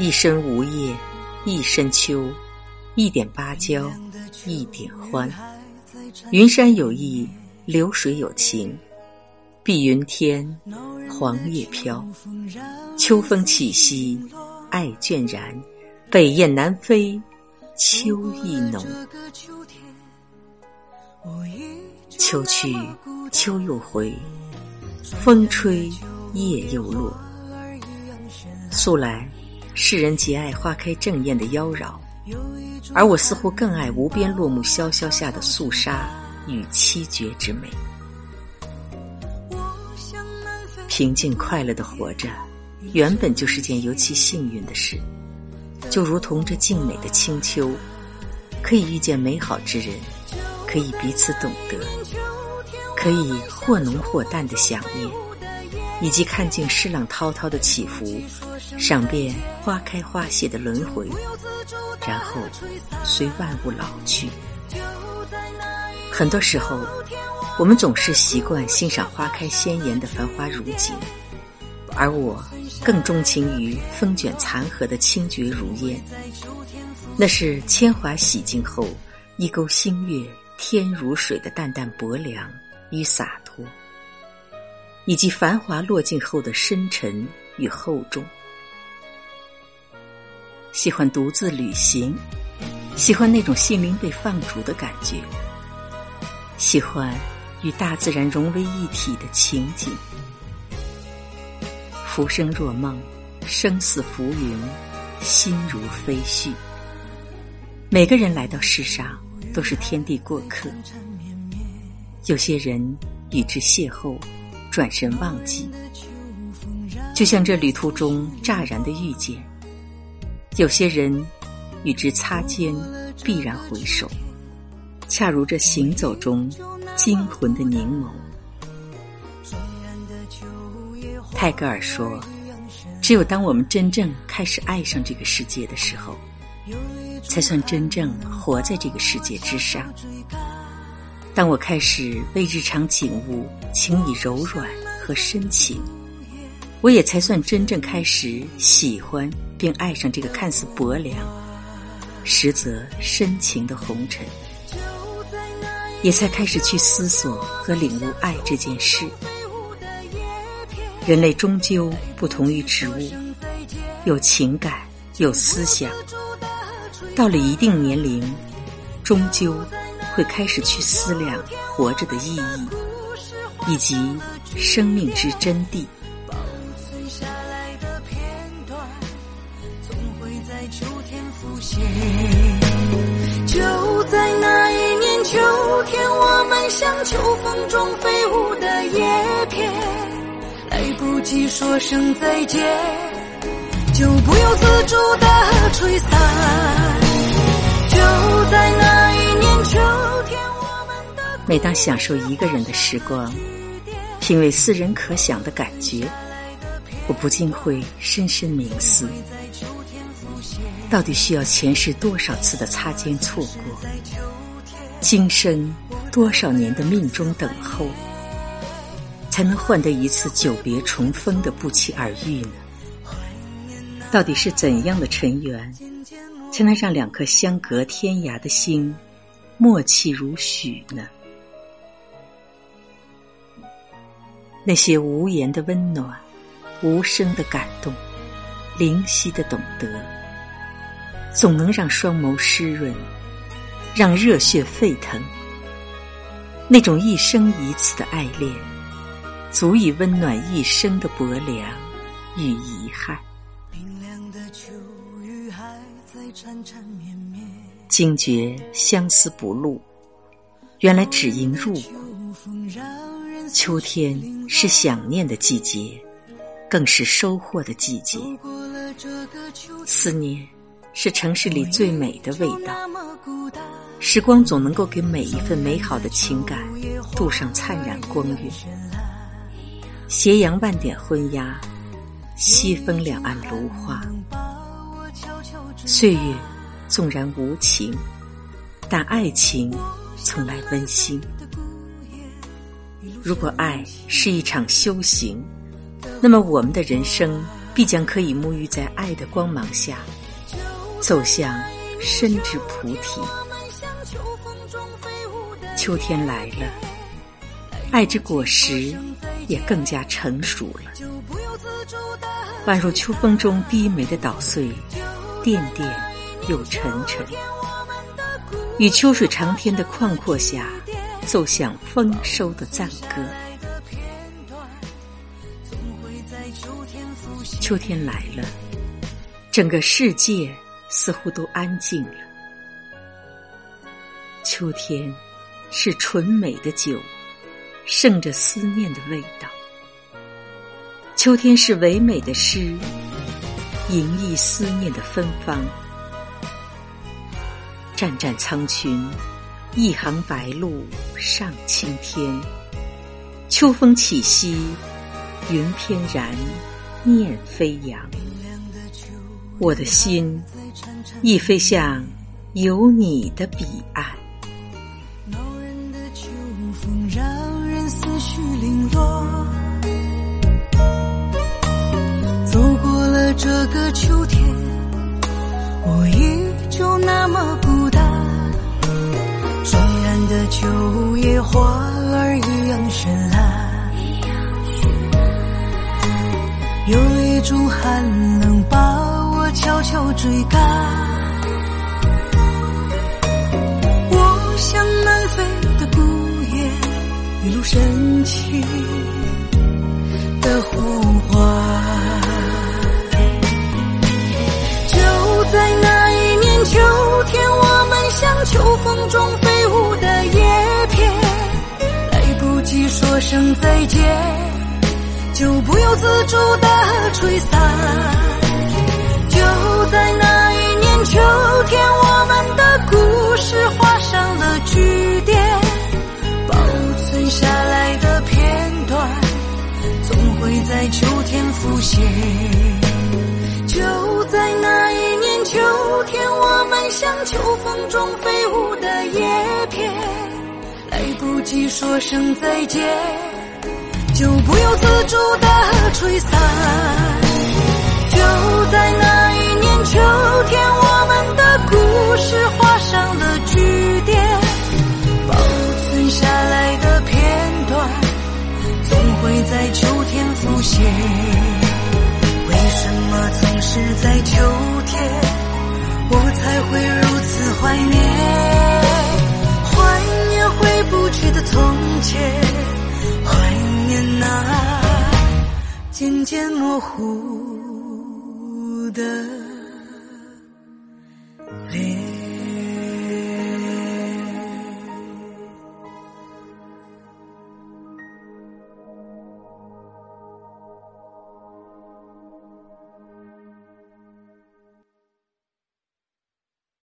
一身无叶，一身秋，一点芭蕉，一点欢。云山有意，流水有情。碧云天，黄叶飘。秋风起兮，爱倦然。北雁南飞，秋意浓。秋去，秋又回，风吹，叶又落。素来。世人极爱花开正艳的妖娆，而我似乎更爱无边落木萧萧下的肃杀与凄绝之美。平静快乐的活着，原本就是件尤其幸运的事。就如同这静美的清秋，可以遇见美好之人，可以彼此懂得，可以或浓或淡的想念，以及看尽诗浪滔滔的起伏。赏遍花开花谢的轮回，然后随万物老去。很多时候，我们总是习惯欣赏花开鲜艳的繁花如锦，而我更钟情于风卷残荷的清绝如烟。那是铅华洗净后一钩星月天如水的淡淡薄凉与洒脱，以及繁华落尽后的深沉与厚重。喜欢独自旅行，喜欢那种心灵被放逐的感觉，喜欢与大自然融为一体的情景。浮生若梦，生死浮云，心如飞絮。每个人来到世上都是天地过客，有些人与之邂逅，转身忘记，就像这旅途中乍然的遇见。有些人与之擦肩，必然回首，恰如这行走中惊魂的凝眸。泰戈尔说：“只有当我们真正开始爱上这个世界的时候，才算真正活在这个世界之上。当我开始为日常景物情以柔软和深情，我也才算真正开始喜欢。”并爱上这个看似薄凉，实则深情的红尘，也才开始去思索和领悟爱这件事。人类终究不同于植物，有情感，有思想。到了一定年龄，终究会开始去思量活着的意义，以及生命之真谛。就在那一年秋天，我们像秋风中飞舞的叶片，来不及说声再见，就不由自主的吹散。就在那，每当享受一个人的时光，品味私人可想的感觉，我不禁会深深冥思。到底需要前世多少次的擦肩错过，今生多少年的命中等候，才能换得一次久别重逢的不期而遇呢？到底是怎样的尘缘，才能让两颗相隔天涯的心默契如许呢？那些无言的温暖，无声的感动，灵犀的懂得。总能让双眸湿润，让热血沸腾。那种一生一次的爱恋，足以温暖一生的薄凉与遗憾。冰凉的秋雨还在缠缠绵绵惊觉相思不露，原来只因入骨。秋天是想念的季节，更是收获的季节。思念。是城市里最美的味道。时光总能够给每一份美好的情感镀上灿然光晕。斜阳万点昏鸦，西风两岸芦花。岁月纵然无情，但爱情从来温馨。如果爱是一场修行，那么我们的人生必将可以沐浴在爱的光芒下，走向深知菩提。秋天来了，爱之果实也更加成熟了，宛如秋风中低眉的捣碎，点点又沉沉。与秋水长天的旷阔下，奏响丰收的赞歌。秋天来了，整个世界似乎都安静了。秋天是纯美的酒，盛着思念的味道。秋天是唯美的诗，吟绎思念的芬芳。湛湛苍穹，一行白鹭上青天。秋风起兮，云翩然，念飞扬。我的心亦飞向有你的彼岸。恼人的秋风让人思绪零落。走过了这个秋天，秋叶花儿一样绚烂，有一种寒冷把我悄悄追赶。我像南飞的孤雁，一路深情声再见，就不由自主的吹散。就在那一年秋天，我们的故事画上了句点，保存下来的片段，总会在秋天浮现。就在那一年秋天，我们像秋风中飞舞的叶，说声再见，就不由自主的吹散。就在那一年秋天，我们的故事画上了句点，保存下来的片段，总会在秋天浮现。为什么总是在秋渐模糊的。